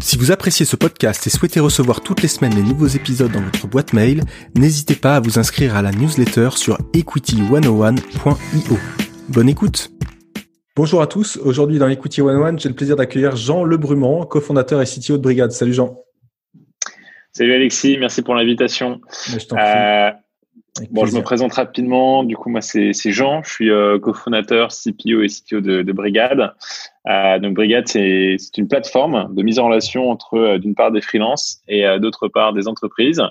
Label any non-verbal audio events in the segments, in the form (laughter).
Si vous appréciez ce podcast et souhaitez recevoir toutes les semaines les nouveaux épisodes dans votre boîte mail, n'hésitez pas à vous inscrire à la newsletter sur equity101.io. Bonne écoute Bonjour à tous, aujourd'hui dans Equity 101, j'ai le plaisir d'accueillir Jean Lebrumant, cofondateur et CTO de Brigade. Salut Jean. Salut Alexis, merci pour l'invitation. Euh, bon, je me présente rapidement. Du coup, moi, c'est Jean. Je suis euh, cofondateur, CPO et CTO de, de Brigade. Euh, donc, Brigade, c'est une plateforme de mise en relation entre, euh, d'une part, des freelances et euh, d'autre part, des entreprises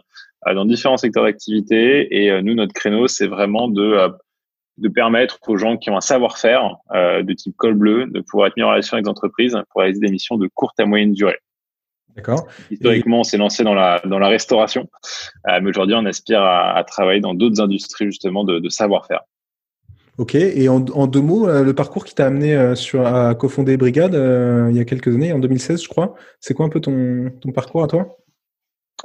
dans différents secteurs d'activité. Et nous, notre créneau, c'est vraiment de de permettre aux gens qui ont un savoir-faire de type col bleu de pouvoir être mis en relation avec des entreprises pour réaliser des missions de courte à moyenne durée. D'accord. Historiquement, on s'est lancé dans la, dans la restauration, euh, mais aujourd'hui, on aspire à, à travailler dans d'autres industries justement de, de savoir-faire. Ok, et en, en, deux mots, euh, le parcours qui t'a amené euh, sur, à cofonder Brigade il y a quelques années, en 2016, je crois, c'est quoi un peu ton, ton parcours à toi?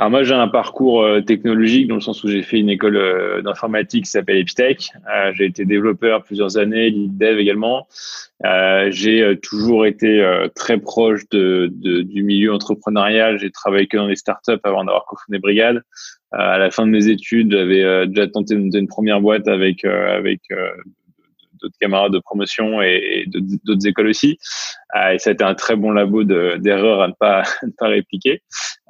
Alors moi j'ai un parcours euh, technologique dans le sens où j'ai fait une école euh, d'informatique qui s'appelle Epitech. Euh, j'ai été développeur plusieurs années, lead dev également. j'ai toujours été très proche de, de, du milieu entrepreneurial. J'ai travaillé que dans les startups avant d'avoir cofondé Brigade. à la fin de mes études, j'avais déjà tenté une, une, première boîte avec avec d'autres camarades de promotion et, d'autres écoles aussi. Euh, et ça a été un très bon labo d'erreurs à ne pas, (laughs) ne pas répliquer.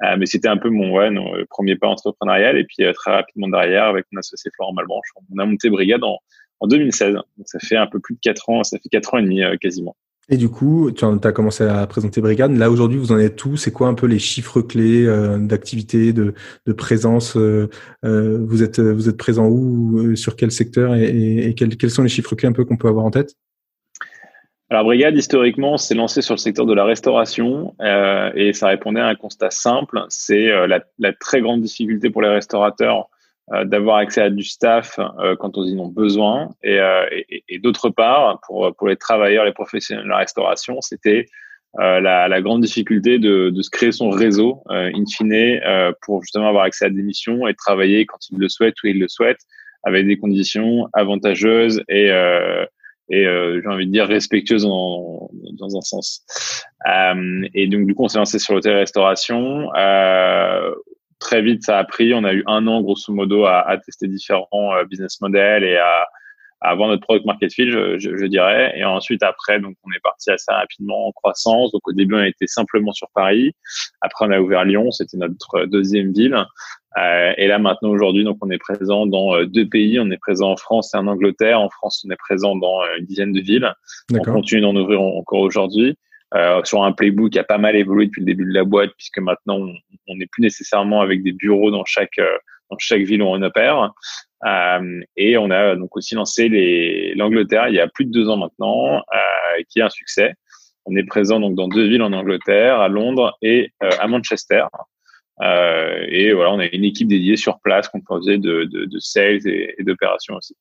Euh, mais c'était un peu mon ouais, non, premier pas entrepreneurial. Et puis euh, très rapidement derrière, avec mon associé Florent Malbranche, on a monté Brigade en, en 2016. Donc ça fait un peu plus de quatre ans, ça fait quatre ans et demi quasiment. Et du coup, tu as commencé à présenter Brigade. Là, aujourd'hui, vous en êtes tout. C'est quoi un peu les chiffres clés euh, d'activité, de, présence euh, euh, Vous êtes vous êtes présent où Sur quel secteur Et, quels, quels, sont les chiffres clés un peu qu'on peut avoir en tête? Alors, Brigade, historiquement, s'est lancé sur le secteur de la restauration et ça répondait à un constat simple, c'est la, très grande difficulté pour les restaurateurs d'avoir accès à du staff euh, quand ils en ont besoin. Euh, et, et, d'autre part, pour, pour les travailleurs, les professionnels de la restauration, c'était la, la, grande difficulté de, de, se créer son réseau, in fine, pour justement avoir accès à des missions et travailler quand ils le souhaitent ou ils le souhaitent, avec des conditions avantageuses et, et j'ai envie de dire respectueuses dans, dans un sens. et donc du coup, on s'est lancé sur l'hôtel restauration très vite, ça a pris. On a eu un an, grosso modo, à, à tester différents euh, business models et à, à, avoir notre product market fit, je, je, je, dirais. Et ensuite, après, donc, on est parti assez rapidement en croissance. Donc, au début, on était simplement sur Paris. Après, on a ouvert Lyon. C'était notre deuxième ville. Euh, et là, maintenant, aujourd'hui, donc, on est présent dans euh, deux pays. On est présent en France et en Angleterre. En France, on est présent dans euh, une dizaine de villes. On continue d'en ouvrir encore aujourd'hui euh, sur un playbook qui a pas mal évolué depuis le début de la boîte, puisque maintenant on n'est plus nécessairement avec des bureaux dans chaque euh, dans chaque ville où on opère. Euh, et on a donc aussi lancé l'Angleterre il y a plus de deux ans maintenant, euh, qui est un succès. On est présent donc dans deux villes en Angleterre, à Londres et euh, à Manchester. Euh, et voilà, on a une équipe dédiée sur place composée de, de, de sales et, et d'opérations aussi.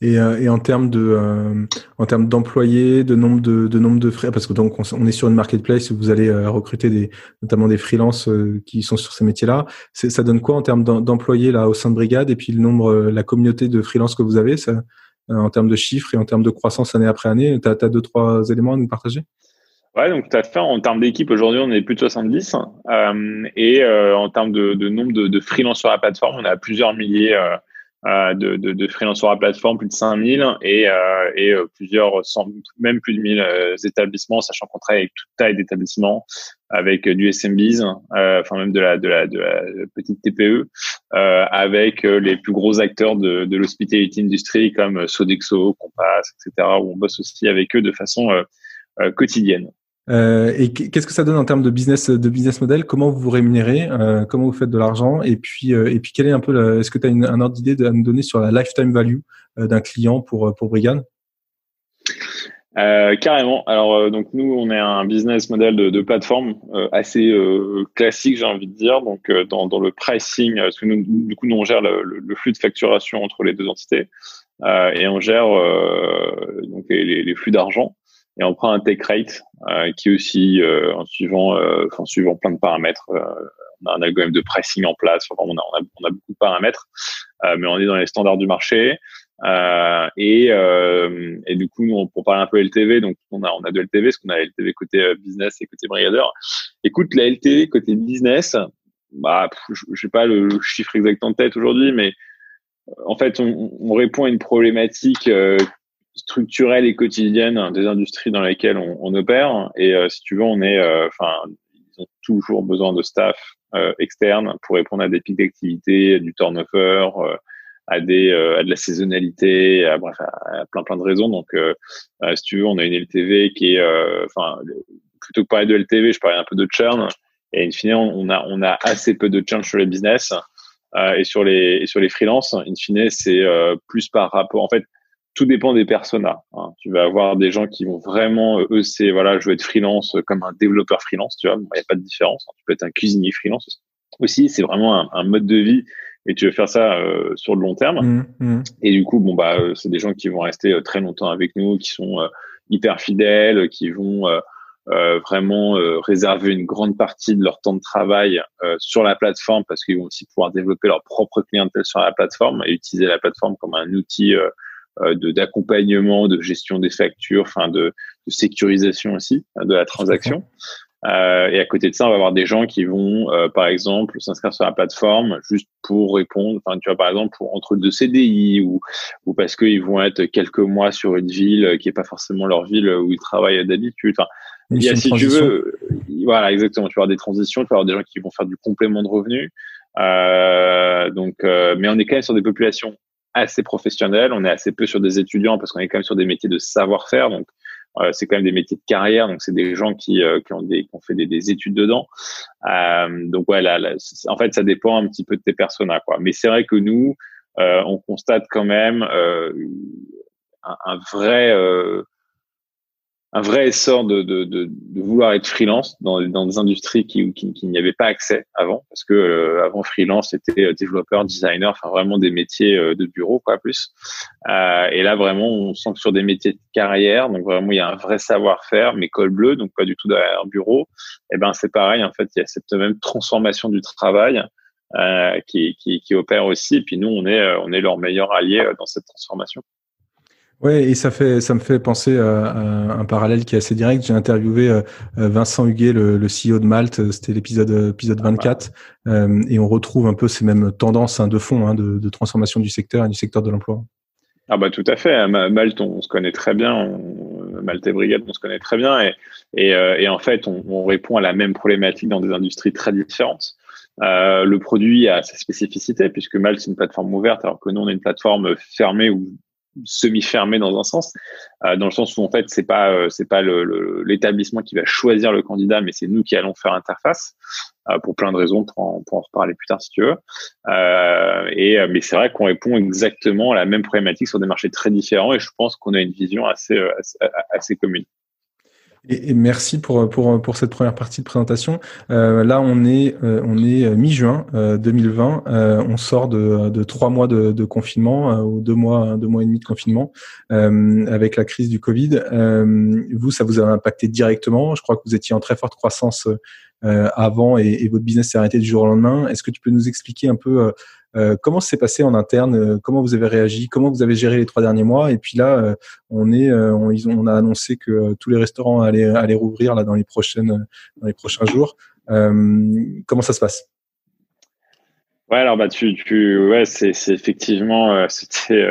Et, euh, et, en termes de euh, en termes d'employés, de nombre de, de nombre de frais, parce que donc on, est sur une marketplace où vous allez euh, recruter des notamment des freelances qui sont sur ces métiers-là. Ça donne quoi en termes d'employés là au sein de Brigade et puis le nombre, la communauté de freelances que vous avez, en termes de chiffres et en termes de croissance année après année, tu as, deux trois éléments à nous partager? Ouais, donc tout à fait. En termes d'équipe, aujourd'hui, on est plus de 70. Euh, et en termes de, nombre de, de freelance sur la plateforme, on a plusieurs milliers de, de, de freelance sur la plateforme, plus de 5000 et, euh, et euh, plusieurs, même plus de 1000 établissements, sachant qu'on travaille avec toute taille d'établissements, avec du SMBs, enfin même de la, de la, de la petite TPE, avec les plus gros acteurs de, de l'hospitality industry comme Sodexo, Compass, etc., où on bosse aussi avec eux de façon quotidienne. Euh, et qu'est-ce que ça donne en termes de business, de business model? Comment vous vous rémunérez? Euh, Comment vous faites de l'argent? Et puis, euh, et puis, quel est un peu Est-ce que tu as une, un ordre d'idée à nous donner sur la lifetime value d'un client pour pour carrément. Alors donc nous on est un business model de, plateforme assez classique j'ai envie de dire. Donc dans, dans le pricing, parce que nous, du coup nous on gère le, flux de facturation entre les deux entités et on gère donc les flux d'argent et on prend un take rate qui est aussi en suivant enfin suivant plein de paramètres. on a un algorithme de pricing en place. Enfin, on, a, on, a, on a beaucoup de paramètres, mais on est dans les standards du marché. Euh, et, euh, et du coup, nous, pour parler un peu LTV, donc on a on a de LTV, parce qu'on a LTV côté euh, business et côté brigadeur. Écoute, la LTV côté business, bah, je sais pas le, chiffre exact en tête aujourd'hui, mais en fait, on, on, répond à une problématique structurelle et quotidienne des industries dans lesquelles on, opère. Et si tu veux, on est, enfin, ils ont toujours besoin de staff externe pour répondre à des pics d'activité, du turnover à des euh, à de la saisonnalité, à, bref, plein plein de raisons. Donc, euh, euh, si tu veux, on a une LTV qui est, enfin, plutôt que parler de LTV, je parlais un peu de churn. Et in fine, on a on a assez peu de churn sur les business et sur les et sur les freelances. In fine, c'est plus par rapport. En fait, tout dépend des personas. Hein. Tu vas avoir des gens qui vont vraiment, eux, c'est voilà, je veux être freelance comme un développeur freelance. Tu vois, il n'y a pas de différence. Tu peux être un cuisinier freelance aussi. C'est vraiment un, un, mode de vie et tu veux faire ça euh, sur le long terme. Mmh, mmh. Et du coup, bon bah, euh, c'est des gens qui vont rester euh, très longtemps avec nous, qui sont hyper fidèles, qui vont vraiment réserver une grande partie de leur temps de travail sur la plateforme parce qu'ils vont aussi pouvoir développer leur propre clientèle sur la plateforme et utiliser la plateforme comme un outil d'accompagnement, de gestion des factures, enfin de, de sécurisation aussi de la transaction. Euh, et à côté de ça, on va avoir des gens qui vont, euh, par exemple, s'inscrire sur la plateforme juste pour répondre. Enfin, tu vois, par exemple, pour, entre deux CDI ou, ou parce qu'ils vont être quelques mois sur une ville qui est pas forcément leur ville où ils travaillent d'habitude. Enfin, il y a, si tu veux, voilà, exactement. Tu vas avoir des transitions, tu vas avoir des gens qui vont faire du complément de revenus. Euh, donc, euh, mais on est quand même sur des populations assez professionnelles. On est assez peu sur des étudiants parce qu'on est quand même sur des métiers de savoir-faire. Donc, euh, c'est quand même des métiers de carrière, donc c'est des gens qui, euh, qui ont des qui ont fait des, des études dedans. Euh, donc ouais, en fait, ça dépend un petit peu de tes personas, quoi. Mais c'est vrai que nous, on constate quand même un, vrai un vrai essor de, de, de, de, vouloir être freelance dans, dans des industries qui, qui, qui n'y avait pas accès avant, parce que euh, avant freelance c'était euh, développeur, designer, enfin vraiment des métiers euh, de bureau quoi plus. Euh, et là vraiment on sent que sur des métiers de carrière, donc vraiment il y a un vrai savoir-faire, mais col bleu, donc pas du tout derrière bureau. Et eh ben c'est pareil en fait, il y a cette même transformation du travail euh, qui, qui, qui opère aussi. Et puis nous on est on est leur meilleur allié dans cette transformation. Ouais, et ça fait, ça me fait penser à, un parallèle qui est assez direct. J'ai interviewé euh, euh, Vincent Huguet, le, le CEO de Malte. C'était l'épisode épisode 24, ah, euh, et on retrouve un peu ces mêmes tendances hein, de fond hein, de, de, transformation du secteur et du secteur de l'emploi. Ah bah tout à fait. Malte, on, se connaît très bien. Malte et Brigade, on se connaît très bien, et, et, et en fait, on, on, répond à la même problématique dans des industries très différentes. Euh, le produit a sa spécificité puisque Malte c'est une plateforme ouverte alors que nous on est une plateforme fermée où semi-fermé dans un sens, euh, dans le sens où en fait c'est pas euh, c'est pas l'établissement qui va choisir le candidat, mais c'est nous qui allons faire interface euh, pour plein de raisons, pour en, pour en, reparler plus tard si tu veux. et mais c'est vrai qu'on répond exactement à la même problématique sur des marchés très différents, et je pense qu'on a une vision assez, assez, assez commune. Et, merci pour, pour, pour cette première partie de présentation. Euh, là, on est, euh, on est euh, mi-juin 2020. Euh, on sort de, de trois mois de, de confinement ou deux mois, deux mois et demi de confinement avec la crise du Covid. vous, ça vous a impacté directement. Je crois que vous étiez en très forte croissance avant et, et, votre business s'est arrêté du jour au lendemain. Est-ce que tu peux nous expliquer un peu euh, comment s'est passé en interne euh, Comment vous avez réagi Comment vous avez géré les trois derniers mois? Et puis là, euh, on a annoncé que tous les restaurants allaient, allaient rouvrir dans les prochains jours. comment ça se passe? Ouais, alors bah tu, ouais, c'est, effectivement, (laughs) c'était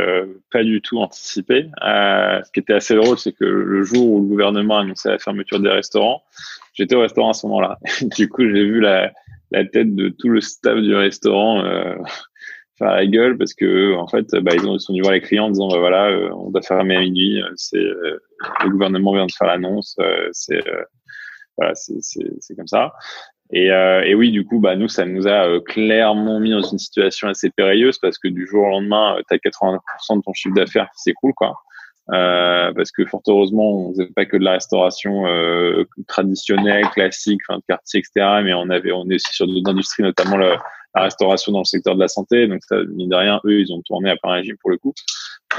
pas du tout anticipé. ce qui était assez drôle, c'est que le jour où le gouvernement a annoncé la fermeture des restaurants, j'étais au restaurant à ce moment-là. (laughs) du coup, j'ai vu la, tête de tout le staff du restaurant euh, faire la gueule parce que en fait bah, ils, ont, sont venus voir les clients en disant bah, voilà euh, on doit fermer à minuit euh, c'est euh, le gouvernement vient de faire l'annonce c'est voilà c'est comme ça et, et, oui du coup bah nous ça nous a clairement mis dans une situation assez périlleuse parce que du jour au lendemain tu as 80% de ton chiffre d'affaires qui s'écoule quoi Euh, parce que fort heureusement, on faisait pas que de la restauration euh, traditionnelle, classique, fin de quartier, etc. Mais on avait, on est aussi sur d'autres industries, notamment la, restauration dans le secteur de la santé. Donc, ça, mine de rien, eux, ils ont tourné à plein régime pour le coup.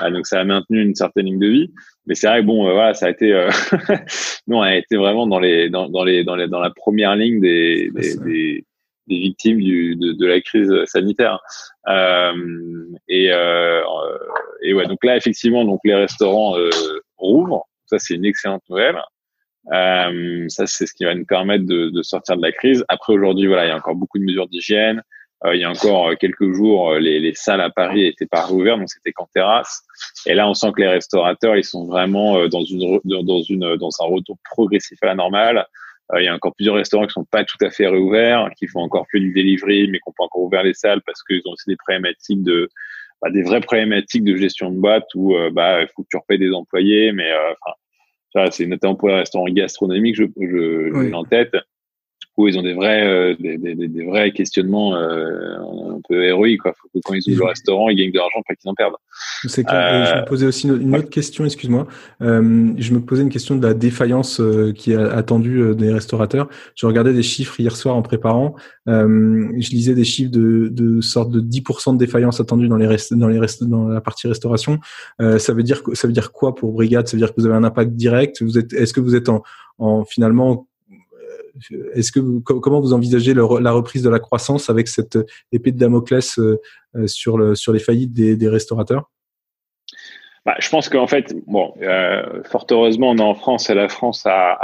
Euh, donc, ça a maintenu une certaine ligne de vie. Mais c'est vrai, bon, voilà, ça a été, (laughs) nous, on a été vraiment dans les, dans, dans les, dans les, dans la première ligne des, des, des des victimes du, de, de, la crise sanitaire. Euh, et, euh, et ouais, donc là effectivement, donc les restaurants euh, rouvrent. Ça c'est une excellente nouvelle. Euh, ça c'est ce qui va nous permettre de, de sortir de la crise. Après aujourd'hui, voilà, il y a encore beaucoup de mesures d'hygiène. Euh, il y a encore quelques jours, les, les salles à Paris n'étaient pas rouvertes, donc c'était qu'en terrasse. Et là, on sent que les restaurateurs, ils sont vraiment dans une dans une dans un retour progressif à la normale. Euh, il y a encore plusieurs restaurants qui sont pas tout à fait réouverts, qui font encore que du delivery, mais qui n'ont pas encore ouvert les salles parce qu'ils ont aussi des problématiques de, bah, des vraies problématiques de gestion de boîte où euh, bah il faut que tu repayes des employés, mais euh, enfin, c'est notamment pour les restaurants gastronomiques, je, je, en tête où ils ont des vrais, euh, des, des, des, vrais questionnements euh, un peu héroïques. Quoi. Faut que quand ils ouvrent le restaurant, ils gagnent de l'argent, pas qu'ils en perdent. C'est clair. je me posais aussi une, autre question, excuse-moi. Euh, je me posais une question de la défaillance qui est attendue des restaurateurs. Je regardais des chiffres hier soir en préparant. je lisais des chiffres de, de sorte de 10% de défaillance attendue dans les rest dans les rest dans la partie restauration. ça veut dire ça veut dire quoi pour Brigade? Ça veut dire que vous avez un impact direct? Vous êtes est-ce que vous êtes en, en finalement est-ce que comment vous envisagez la reprise de la croissance avec cette épée de Damoclès euh, euh, sur, sur les faillites des, restaurateurs? Bah, je pense qu'en fait, bon, euh, fort heureusement, on est en France et la France a,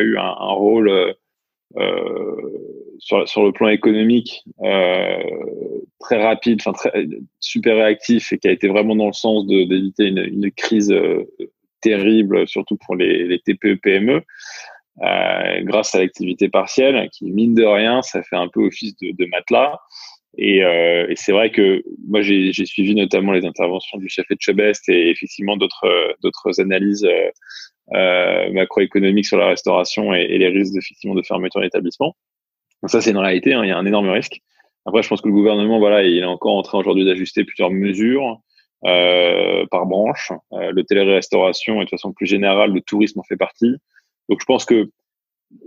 eu un, rôle sur, le plan économique très rapide, enfin très super réactif et qui a été vraiment dans le sens d'éviter une, crise terrible, surtout pour les, les TPE PME. Euh, grâce à l'activité partielle, qui mine de rien, ça fait un peu office de, de matelas. Et, euh, et c'est vrai que moi j'ai suivi notamment les interventions du chef Etchebest et effectivement d'autres d'autres analyses euh, euh, macroéconomiques sur la restauration et, et les risques effectivement de fermeture d'établissement. Donc ça c'est une réalité, hein, il y a un énorme risque. Après je pense que le gouvernement voilà il est encore en train aujourd'hui d'ajuster plusieurs mesures euh, par branche. Euh, le télé-restauration et de façon plus générale le tourisme en fait partie. Donc je pense que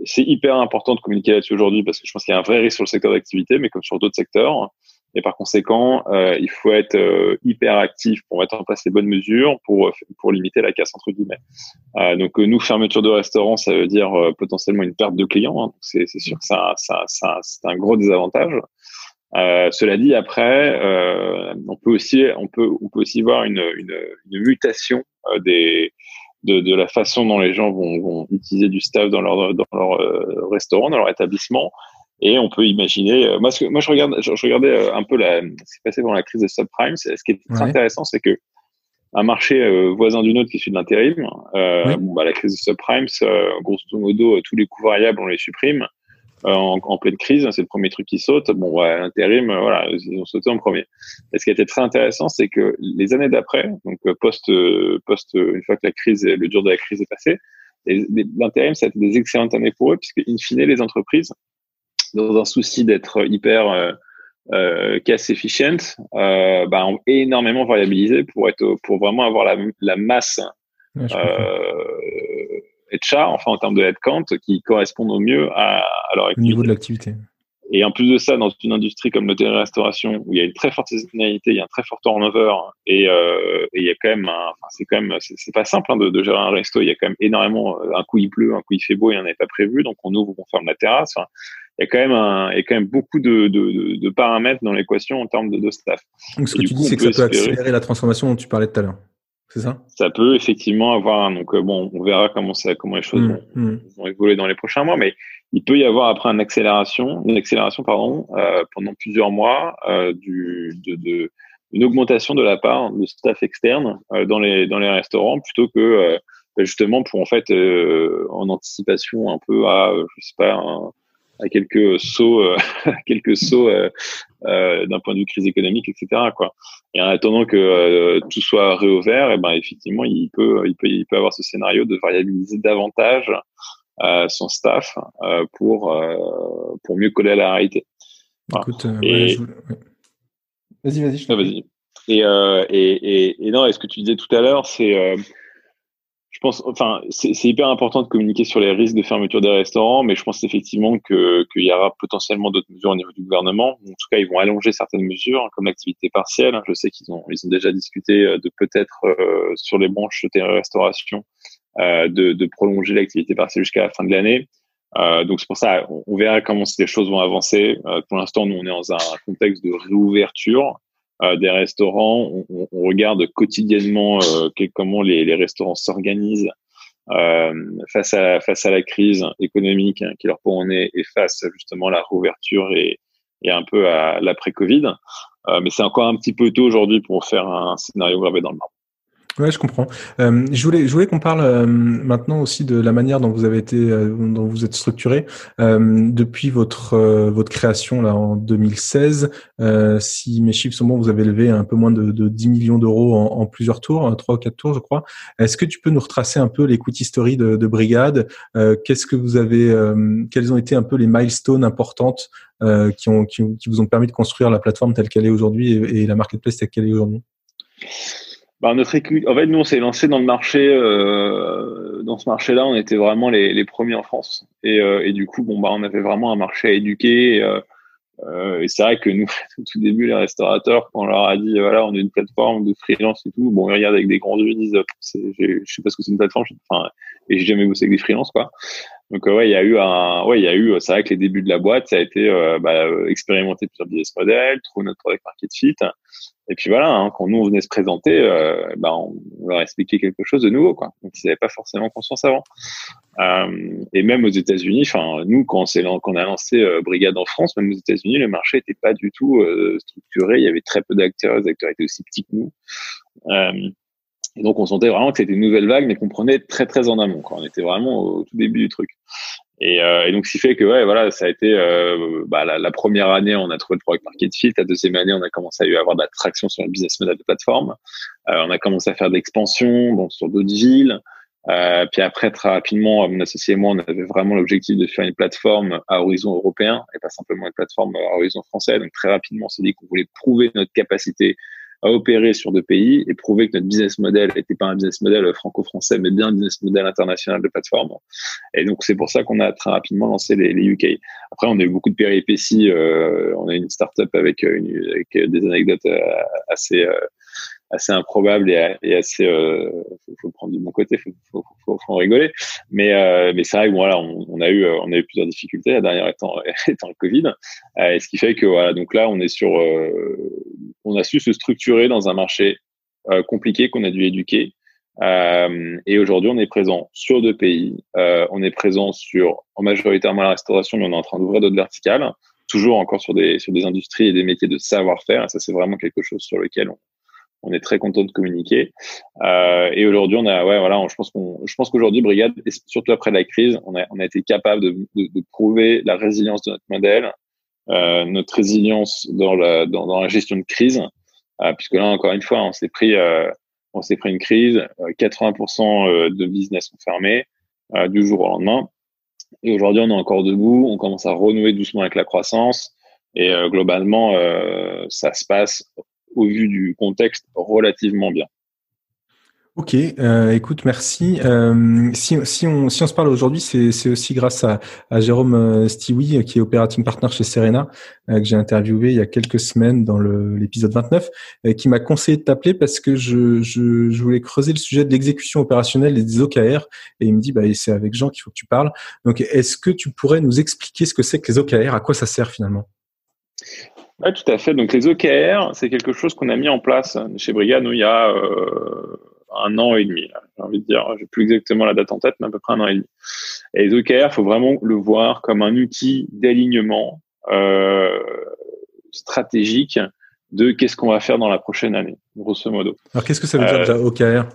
c'est hyper important de communiquer là-dessus aujourd'hui parce que je pense qu'il y a un vrai risque sur le secteur d'activité, mais comme sur d'autres secteurs. Et par conséquent, euh, il faut être euh, hyper actif pour mettre en place les bonnes mesures pour pour limiter la casse entre guillemets. Euh, donc euh, nous, fermeture de restaurant, ça veut dire euh, potentiellement une perte de clients. Hein. C'est sûr que ça, ça, ça c'est un gros désavantage. cela dit, après, on peut aussi on peut on peut aussi voir une une, une mutation des de, de, la façon dont les gens vont, vont, utiliser du staff dans leur, dans leur euh, restaurant, dans leur établissement. Et on peut imaginer. Euh, moi, ce que, moi, je, regarde, je, regardais euh, un peu la, ce qui s'est passé pendant la crise des subprimes. Ce qui est très intéressant, c'est que un marché voisin du nôtre qui suit de l'intérim, euh, bon, bah, la crise des subprimes, grosso modo, tous les coûts variables, on les supprime. Euh, en, en, pleine crise, c'est le premier truc qui saute. Bon, ouais, l'intérim, euh, voilà, ils ont sauté en premier. Et ce qui a été très intéressant, c'est que les années d'après, donc euh, post, post, une fois que la crise, le dur de la crise est passé, l'intérim, ça a été des excellentes années pour eux, puisque in fine, les entreprises, dans un souci d'être hyper euh, casse efficient, euh, bah, ont énormément variabilisé pour être, pour vraiment avoir la, la masse euh, HR, enfin en termes de headcount, qui correspondent au mieux à, à leur activité. Au niveau de l'activité. Et en plus de ça, dans une industrie comme l'hôtellerie-restauration, où il y a une très forte saisonnalité, il y a un très fort turnover, et, euh, et il y a quand même, enfin, c'est quand même, c'est pas simple hein, de, de, gérer un resto. Il y a quand même énormément, un coup il pleut, un coup il fait beau, il n'y en avait pas prévu, donc on ouvre, on ferme la terrasse. Enfin, il y a quand même un, il y a quand même beaucoup de, de, de paramètres dans l'équation en termes de, de staff. Donc ce que tu dis, c'est que ça peut accélérer la transformation dont tu parlais tout à l'heure c'est ça? Ça peut effectivement avoir. Donc euh, bon, on verra comment ça, comment les choses mmh, vont, mmh. vont, évoluer dans les prochains mois, mais il peut y avoir après une accélération, une accélération pardon, euh, pendant plusieurs mois euh, du, de, de, une augmentation de la part de staff externe euh, dans les dans les restaurants plutôt que euh, justement pour en fait en anticipation un peu à je sais pas un, à quelques sauts, euh, (laughs) quelques sauts euh, euh, d'un point de vue crise économique, etc. Quoi. Et en attendant que tout soit réouvert, et eh ben effectivement, il peut, il peut, il peut avoir ce scénario de variabiliser davantage son staff pour pour mieux coller à la réalité. Écoute, vas-y, vas-y. Ah, vas-y. Et, et, et, non, et ce que tu disais tout à l'heure, c'est je pense, enfin, c'est hyper important de communiquer sur les risques de fermeture des restaurants, mais je pense effectivement qu'il y aura potentiellement d'autres mesures au niveau du gouvernement. En tout cas, ils vont allonger certaines mesures, hein, comme l'activité partielle. Je sais qu'ils ont, ils ont déjà discuté euh, de peut-être euh, sur les branches de restauration euh, de, de, prolonger l'activité partielle jusqu'à la fin de l'année. Euh, donc c'est pour ça, on, on, verra comment ces choses vont avancer. Euh, pour l'instant, nous on est dans un contexte de réouverture. Euh, des restaurants. On, on, regarde quotidiennement euh, comment les, les restaurants s'organisent euh, face à face à la crise économique hein, qui leur pond est et face justement à la réouverture et, et un peu à l'après-Covid. mais c'est encore un petit peu tôt aujourd'hui pour faire un scénario gravé dans le marbre. Ouais, je comprends. Euh, je voulais, je voulais qu'on parle euh, maintenant aussi de la manière dont vous avez été, euh, dont vous êtes structuré euh, depuis votre votre création là en 2016. si mes chiffres sont bons, vous avez levé un peu moins de, de 10 millions d'euros en, en, plusieurs tours, trois ou quatre tours, je crois. Est-ce que tu peux nous retracer un peu l'écoute history de, de Brigade? Qu'est-ce que vous avez, quelles ont été un peu les milestones importantes qui ont qui, qui, vous ont permis de construire la plateforme telle qu'elle est aujourd'hui et, et la marketplace telle qu'elle est aujourd'hui? Bah, notre En fait, nous, on s'est lancé dans le marché. Euh, dans ce marché-là, on était vraiment les, les premiers en France. Et, euh, et, du coup, bon, bah, on avait vraiment un marché à éduquer. Et, euh, euh et c'est vrai que nous, (laughs) au tout début, les restaurateurs, quand on leur a dit, voilà, on est une plateforme de freelance et tout, bon, ils regardent avec des grands yeux, ils disent, je sais pas ce que c'est une plateforme. Enfin, et j'ai jamais bossé avec des freelances, quoi. Donc euh, ouais, il y a eu un, ouais, il y a eu, c'est vrai que les débuts de la boîte, ça a été euh, bah, expérimenter plusieurs business models, trouver notre product market fit, et puis voilà, hein, quand nous on venait se présenter, euh, bah, on, leur expliquait quelque chose de nouveau, quoi. Donc ils n'avaient pas forcément conscience avant. Euh, et même aux États-Unis, enfin nous quand on, quand on a lancé euh, Brigade en France, même aux États-Unis, le marché n'était pas du tout euh, structuré. Il y avait très peu d'acteurs, les acteurs étaient aussi petits que nous. Et donc on sentait vraiment que c'était une nouvelle vague, mais qu'on prenait très très en amont. Quoi. On était vraiment au tout début du truc. Et, euh, et donc ce qui fait que ouais, voilà, ça a été euh, bah, la, première année, on a trouvé le product market fit. La deuxième année, on a commencé à avoir de la traction sur le business model de plateforme. Euh, on a commencé à faire de l'expansion sur d'autres villes. Euh, puis après, très rapidement, mon associé et moi, on avait vraiment l'objectif de faire une plateforme à horizon européen et pas simplement une plateforme à horizon français. Donc très rapidement, on s'est dit qu'on voulait prouver notre capacité à opérer sur deux pays et prouver que notre business model n'était pas un business model franco-français, mais bien un business model international de plateforme. Et donc, c'est pour ça qu'on a très rapidement lancé les, UK. Après, on a eu beaucoup de péripéties. Euh, on a une startup avec, euh, une, avec des anecdotes euh, assez, euh, assez improbable et, assez euh, faut, faut, prendre du bon côté faut, faut, faut, faut rigoler. Mais euh, mais c'est vrai que voilà on, on, a eu euh, on a eu plusieurs difficultés la dernière étant (laughs) étant le Covid. Euh, et ce qui fait que voilà donc là on est sur euh, on a su se structurer dans un marché euh, compliqué qu'on a dû éduquer. Et aujourd'hui on est présent sur deux pays. On est présent sur en majoritairement la restauration mais on est en train d'ouvrir d'autres verticales. Toujours encore sur des sur des industries et des métiers de savoir-faire. Ça c'est vraiment quelque chose sur lequel on on est très content de communiquer. Euh, et aujourd'hui, on a, ouais, voilà, je pense qu'on, je pense qu'aujourd'hui, Brigade, et surtout après la crise, on a, on a été capable de, de, de prouver la résilience de notre modèle, euh, notre résilience dans la, dans, la gestion de crise, euh, puisque là, encore une fois, on s'est pris, euh, on s'est pris une crise, 80% euh, de business ont fermé du jour au lendemain. Et aujourd'hui, on est encore debout, on commence à renouer doucement avec la croissance. Et globalement, ça se passe au vu du contexte, relativement bien. Ok, euh, écoute, merci. Euh, si, si, on, si on se parle aujourd'hui, c'est aussi grâce à, Jérôme euh, Stiwi, qui est operating partner chez Serena, que j'ai interviewé il y a quelques semaines dans l'épisode 29, euh, qui m'a conseillé de t'appeler parce que je, je, je, voulais creuser le sujet de l'exécution opérationnelle et des OKR. Et il me dit, bah, c'est avec Jean qu'il faut que tu parles. Donc, est-ce que tu pourrais nous expliquer ce que c'est que les OKR, à quoi ça sert finalement? Oui, tout à fait. Donc les OKR, c'est quelque chose qu'on a mis en place chez Brigade il y a euh, un an et demi. J'ai envie de dire, j'ai plus exactement la date en tête, mais à peu près un an et demi. Et les OKR, il faut vraiment le voir comme un outil d'alignement euh, stratégique de qu'est-ce qu'on va faire dans la prochaine année, grosso modo. Alors qu'est-ce que ça veut dire déjà OKR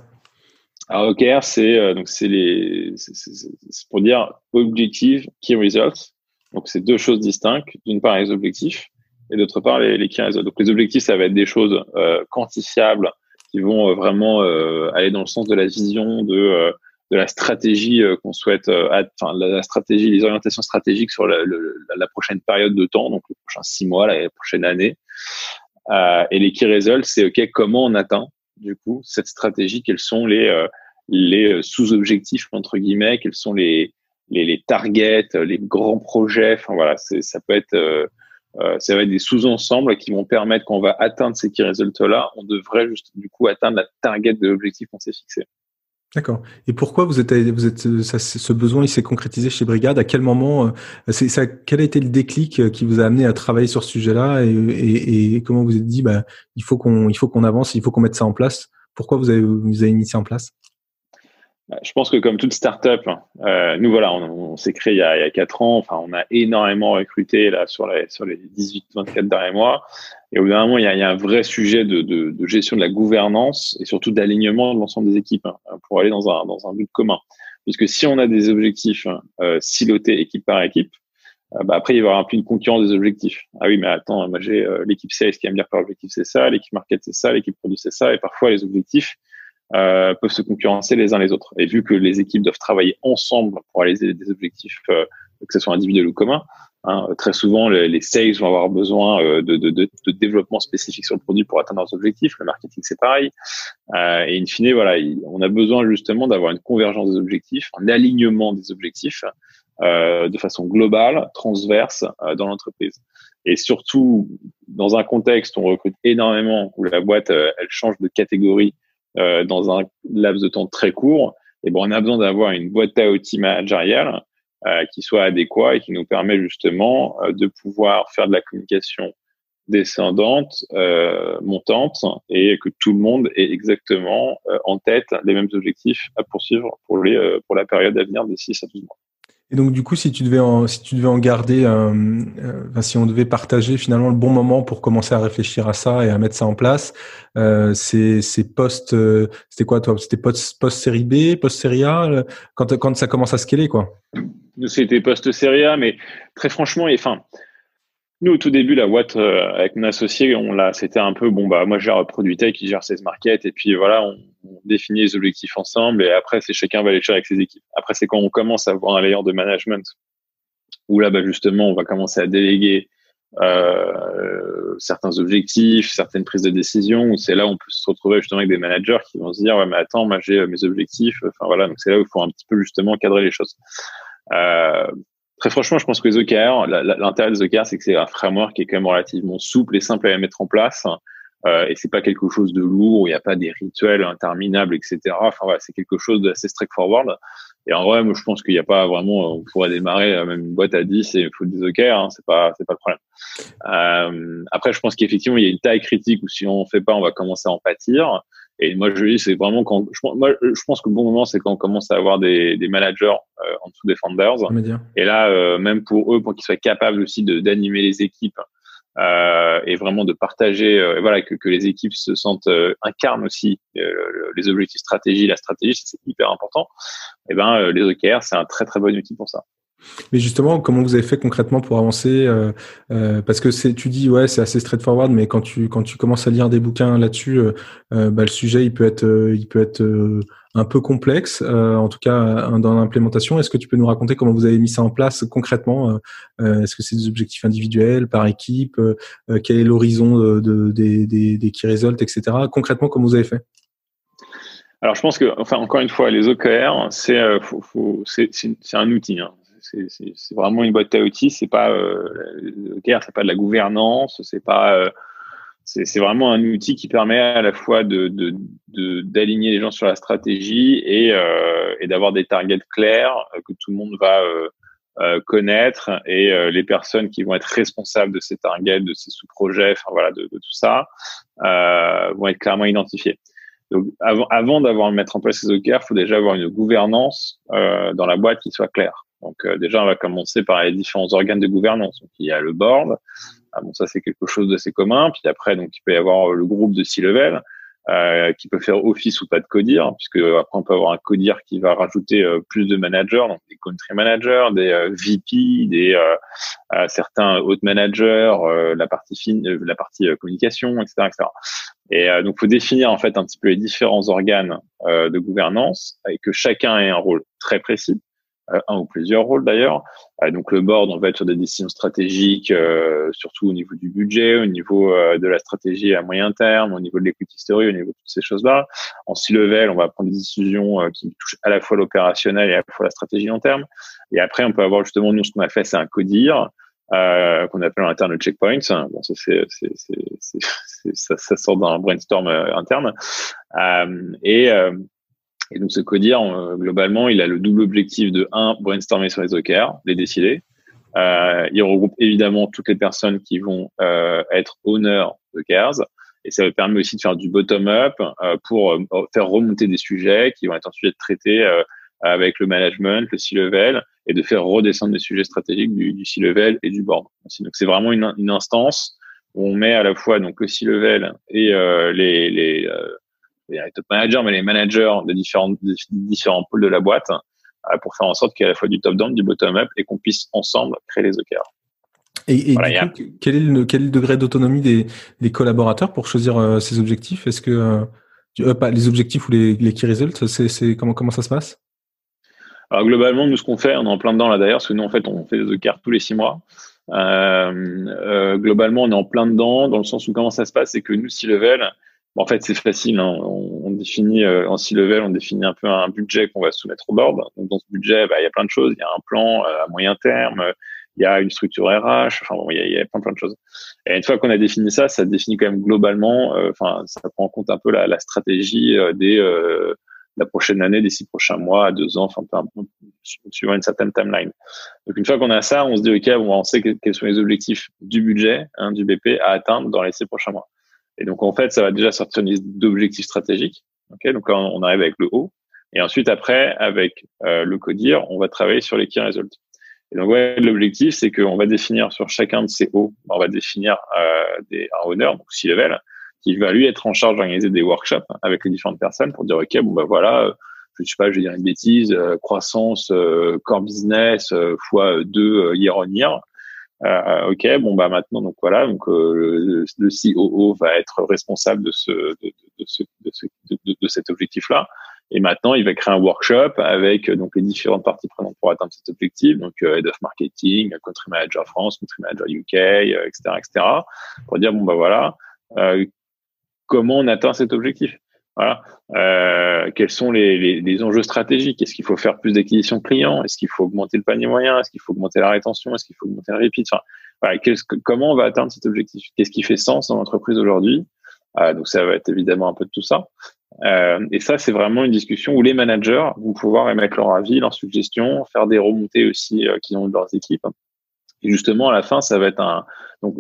alors OKR, c'est euh, donc c'est les c'est pour dire objective key results. Donc c'est deux choses distinctes. D'une part les objectifs et d'autre part les, les key. Donc les objectifs, ça va être des choses euh, quantifiables qui vont euh, vraiment euh, aller dans le sens de la vision, de, de la stratégie qu'on souhaite, enfin la, stratégie, les orientations stratégiques sur la, la, prochaine période de temps, donc les prochains six mois, la prochaine année. et les key results, c'est OK, comment on atteint du coup cette stratégie? Quels sont les, les sous-objectifs, entre guillemets? Quels sont les, les, les, targets, les grands projets? Enfin voilà, ça peut être... ça va être des sous-ensembles qui vont permettre qu'on va atteindre ces key results-là, on devrait juste du coup atteindre la target de l'objectif qu'on s'est fixé. D'accord. Et pourquoi vous êtes, vous êtes, ça, ce besoin, il s'est concrétisé chez Brigade? À quel moment, euh, c'est, ça, quel a été le déclic euh, qui vous a amené à travailler sur ce sujet-là? Et, comment vous êtes dit, bah, il faut qu'on, il faut qu'on avance, il faut qu'on mette ça en place? Pourquoi vous avez, vous avez mis ça en place? Je pense que comme toute startup, hein, euh, nous voilà, on, s'est créé il y, a, il y a 4 ans. Enfin, on a énormément recruté là sur les sur les 18-24 derniers mois. Et au bout d'un moment, il y, a, il y a un vrai sujet de, de, de, gestion de la gouvernance et surtout d'alignement de l'ensemble des équipes hein, pour aller dans un dans un but commun. Puisque si on a des objectifs hein, euh, silotés équipe par équipe, euh, bah après il y avoir un peu une concurrence des objectifs. Ah oui, mais attends, moi j'ai euh, l'équipe sales qui va me dire que l'objectif c'est ça, l'équipe market c'est ça, l'équipe produit c'est ça, et parfois les objectifs euh, peuvent se concurrencer les uns les autres. Et vu que les équipes doivent travailler ensemble pour réaliser des objectifs, euh, que ce soit individuel ou commun, hein, très souvent les, les, sales vont avoir besoin euh, de, de, de, de, développement spécifique sur le produit pour atteindre leurs objectifs. Le marketing c'est pareil. Euh, et in fine, voilà, on a besoin justement d'avoir une convergence des objectifs, un alignement des objectifs euh, de façon globale, transverse dans l'entreprise. Et surtout, dans un contexte où on recrute énormément, où la boîte, elle change de catégorie euh, dans un laps de temps très court, et bon, on a besoin d'avoir une boîte à outils managériale euh, qui soit adéquate et qui nous permet justement euh, de pouvoir faire de la communication descendante, euh, montante, et que tout le monde ait exactement en tête les mêmes objectifs à poursuivre pour, les, pour la période à venir de 6 à 12 mois. Et donc du coup, si tu devais en, si tu devais en garder, euh, euh, si on devait partager finalement le bon moment pour commencer à réfléchir à ça et à mettre ça en place, euh, c'est post, c'était quoi toi? C'était post post série B, post série A, quand quand ça commence à scaler quoi. C'était post série A, mais très franchement, et enfin nous, au tout début, la boîte, euh, avec mon associé, on l'a, c'était un peu, bon, bah, moi, je gère produit tech, il gère ses market, et puis voilà, on, définit les objectifs ensemble, et après, c'est chacun va les chercher avec ses équipes. Après, c'est quand on commence à avoir un layer de management, où là, bah, justement, on va commencer à déléguer euh, certains objectifs, certaines prises de décision, où c'est là où on peut se retrouver justement avec des managers qui vont se dire, ouais, mais attends, moi, j'ai euh, mes objectifs, enfin voilà, donc c'est là où il faut un petit peu justement cadrer les choses. Euh, Très franchement, je pense que OKR, l'intérêt des OKR, c'est que c'est un framework qui est quand même relativement souple et simple à mettre en place. Euh, et c'est pas quelque chose de lourd il n'y a pas des rituels interminables, etc. Enfin voilà, c'est quelque chose d'assez straightforward. Et en vrai, moi, je pense qu'il n'y a pas vraiment, on pourrait démarrer euh, même une boîte à 10 et il faut des OKR, hein, c'est pas, c'est pas le problème. Euh, après, je pense qu'effectivement, il y a une taille critique où si on ne fait pas, on va commencer à en pâtir. Et moi, je dis, c'est vraiment quand. Je, moi, je pense que le bon moment, c'est quand on commence à avoir des, des managers euh, en dessous des founders. Et là, euh, même pour eux, pour qu'ils soient capables aussi d'animer les équipes euh, et vraiment de partager, euh, voilà, que, que les équipes se sentent incarnent aussi les objectifs stratégie, la stratégie, c'est hyper important. Et ben, les OKR, c'est un très très bon outil pour ça. Mais justement, comment vous avez fait concrètement pour avancer euh, euh, Parce que tu dis ouais, c'est assez straightforward, mais quand tu quand tu commences à lire des bouquins là-dessus, euh, bah, le sujet il peut être il peut être un peu complexe, en tout cas dans l'implémentation. Est-ce que tu peux nous raconter comment vous avez mis ça en place concrètement Est-ce que c'est des objectifs individuels, par équipe Quel est l'horizon de, de, des, des, des key etc. Concrètement, comment vous avez fait? Alors, je pense que, enfin, encore une fois, les OKR, c'est, c'est, c'est un outil. Hein c'est vraiment une boîte à outils. C'est pas euh, le guerre, c'est pas de la gouvernance, c'est pas euh, c'est vraiment un outil qui permet à la fois d'aligner les gens sur la stratégie et, euh, d'avoir des targets clairs euh, que tout le monde va euh, euh connaître et les personnes qui vont être responsables de ces targets, de ces sous-projets, enfin voilà, de, tout ça, vont être clairement identifiés. Donc avant, d'avoir mettre en place ces OKR, il faut déjà avoir une gouvernance dans la boîte qui soit claire. Donc euh, déjà, on va commencer par les différents organes de gouvernance. Donc il y a le board. Ah, bon, ça c'est quelque chose d'assez commun. Puis après, donc il peut y avoir le groupe de C-level. Euh, qui peut faire office ou pas de codir, puisque après on peut avoir un codir qui va rajouter euh, plus de managers, donc des country managers, des VP, des certains haute managers, la partie la partie communication, etc., etc. Et donc faut définir en fait un petit peu les différents organes de gouvernance et que chacun ait un rôle très précis euh, un ou plusieurs rôles d'ailleurs. Euh, donc le board, on va être sur des décisions stratégiques, euh, surtout au niveau du budget, au niveau de la stratégie à moyen terme, au niveau de l'equity story, au niveau de toutes ces choses-là. En C-level, on va prendre des décisions qui touchent à la fois l'opérationnel et à la fois la stratégie long terme. Et après, on peut avoir justement, nous, ce qu'on a fait, c'est un codir. Euh, qu'on appelle en interne le checkpoint. Bon, ça, c'est, c'est, c'est, ça, ça, sort d'un brainstorm interne. Euh, et, donc, ce codir, globalement, il a le double objectif de, un, brainstormer sur les OKR, les décider. Euh, il regroupe évidemment toutes les personnes qui vont euh, être honneurs de CARES. Et ça permet aussi de faire du bottom-up euh, pour euh, faire remonter des sujets qui vont être ensuite traités euh, avec le management, le C-level, et de faire redescendre des sujets stratégiques du, du C-level et du board. Donc, c'est vraiment une, une, instance où on met à la fois donc le C-level et les, les les top managers, mais les managers des différents, différents pôles de la boîte euh, pour faire en sorte qu'il y ait à la fois du top-down, du bottom-up et qu'on puisse ensemble créer les OKR. Et, et quel, est le, quel est le degré d'autonomie des, des, collaborateurs pour choisir euh, ces objectifs? Est-ce que euh, euh, pas les objectifs ou les, les key results, c'est comment comment ça se passe? Alors globalement, nous ce qu'on fait, on est en plein dedans là d'ailleurs, parce que nous en fait on fait des OKR tous les six mois. Globalement, on est en plein dedans dans le sens où comment ça se passe, c'est que nous, si level, en fait, c'est facile. Hein. On, définit euh, en six level, on définit un peu un budget qu'on va soumettre au board. Donc, dans ce budget, bah, il y a plein de choses. Il y a un plan euh, à moyen terme, il y a une structure RH. Enfin, bon, il, y y a plein, plein de choses. Et une fois qu'on a défini ça, ça définit quand même globalement. Euh, enfin, ça prend en compte un peu la, la stratégie des la prochaine année, des six prochains mois, à deux ans, enfin, suivant une certaine timeline. Donc, une fois qu'on a ça, on se dit, OK, on sait quels sont les objectifs du budget, hein, du BP à atteindre dans les six prochains mois. Et donc, en fait, ça va déjà sortir une liste d'objectifs stratégiques. Okay donc, on arrive avec le haut. Et ensuite, après, avec euh, le CODIR, on va travailler sur les key results. Et donc, ouais, l'objectif, c'est qu'on va définir sur chacun de ces hauts, on va définir euh, des, un owner, donc six level, qui va lui être en charge d'organiser des workshops avec les différentes personnes pour dire, OK, bon, bah voilà, je sais pas, je vais dire une bêtise, euh, croissance, euh, core business, euh, fois deux year on year. Euh, ok, bon bah maintenant donc voilà, donc euh, le, le, COO va être responsable de ce de, de, ce, de, de, cet objectif-là. Et maintenant, il va créer un workshop avec donc les différentes parties prenantes pour atteindre cet objectif, donc euh, head of marketing, country manager France, country manager UK, etc., etc., pour dire bon bah voilà, comment on atteint cet objectif. Voilà. Euh, quels sont les, les, les enjeux stratégiques? Est-ce qu'il faut faire plus d'acquisition client Est-ce qu'il faut augmenter le panier moyen? Est-ce qu'il faut augmenter la rétention? Est-ce qu'il faut augmenter le repeat? Enfin, voilà, Comment on va atteindre cet objectif? Qu'est-ce qui fait sens dans l'entreprise aujourd'hui? Euh, Donc ça va être évidemment un peu de tout ça. Euh, et ça, c'est vraiment une discussion où les managers vont pouvoir émettre leur avis, leurs suggestions, faire des remontées aussi euh, qu'ils ont de leurs équipes. Et justement, à la fin, ça va être un donc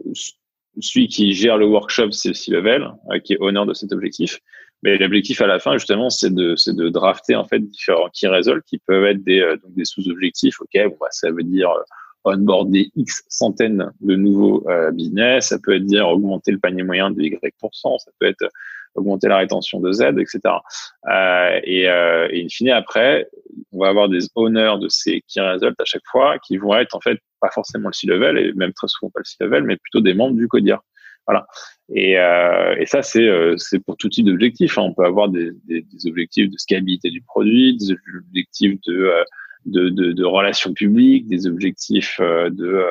celui qui gère le workshop, c'est le C-level, euh, qui est honneur de cet objectif. Mais l'objectif à la fin, justement, c'est de, c'est de drafter en fait différents key results qui peuvent être des, euh, donc des sous-objectifs. Ok, bon, bah, ça veut dire euh, onboarder X centaines de nouveaux euh, business. Ça peut être dire augmenter le panier moyen de Y%. Ça peut être augmenter la rétention de Z, etc. Euh, et, euh, et in fine, après, on va avoir des honneurs de ces key results à chaque fois qui vont être en fait pas forcément le C-level et même très souvent pas le C-level, mais plutôt des membres du CODIR. Voilà. Et, euh, et ça, c'est euh, c'est pour tout type d'objectifs. Hein. On peut avoir des, des, des, objectifs de scalabilité du produit, des objectifs de, euh, de, de, de relations publiques, des objectifs euh, de,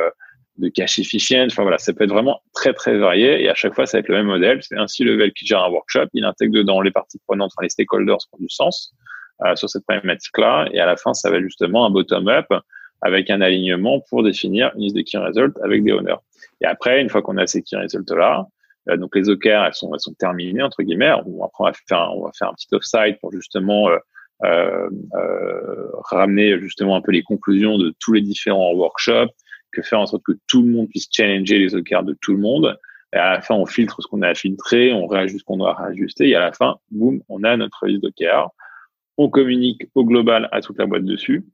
de cash efficient. Enfin voilà, ça peut être vraiment très très varié. Et à chaque fois, ça va être le même modèle. C'est un C-level qui gère un workshop. Il intègre dedans les parties prenantes, enfin les stakeholders qui ont du sens euh, sur cette problématique-là. Et à la fin, ça va justement un bottom-up avec un alignement pour définir une liste de key results avec des honneurs. Et après, une fois qu'on a ces key results-là, euh, donc les OKR, elles sont, elles sont terminées, entre guillemets. On, après, on va faire, on va faire un petit offside pour justement euh, euh, euh, ramener justement un peu les conclusions de tous les différents workshops, que faire en sorte que tout le monde puisse challenger les OKR de tout le monde. Et à la fin, on filtre ce qu'on a à filtrer, on réajuste ce qu'on doit réajuster, et à la fin, boum, on a notre liste d'OKR. On communique au global à toute la boîte dessus.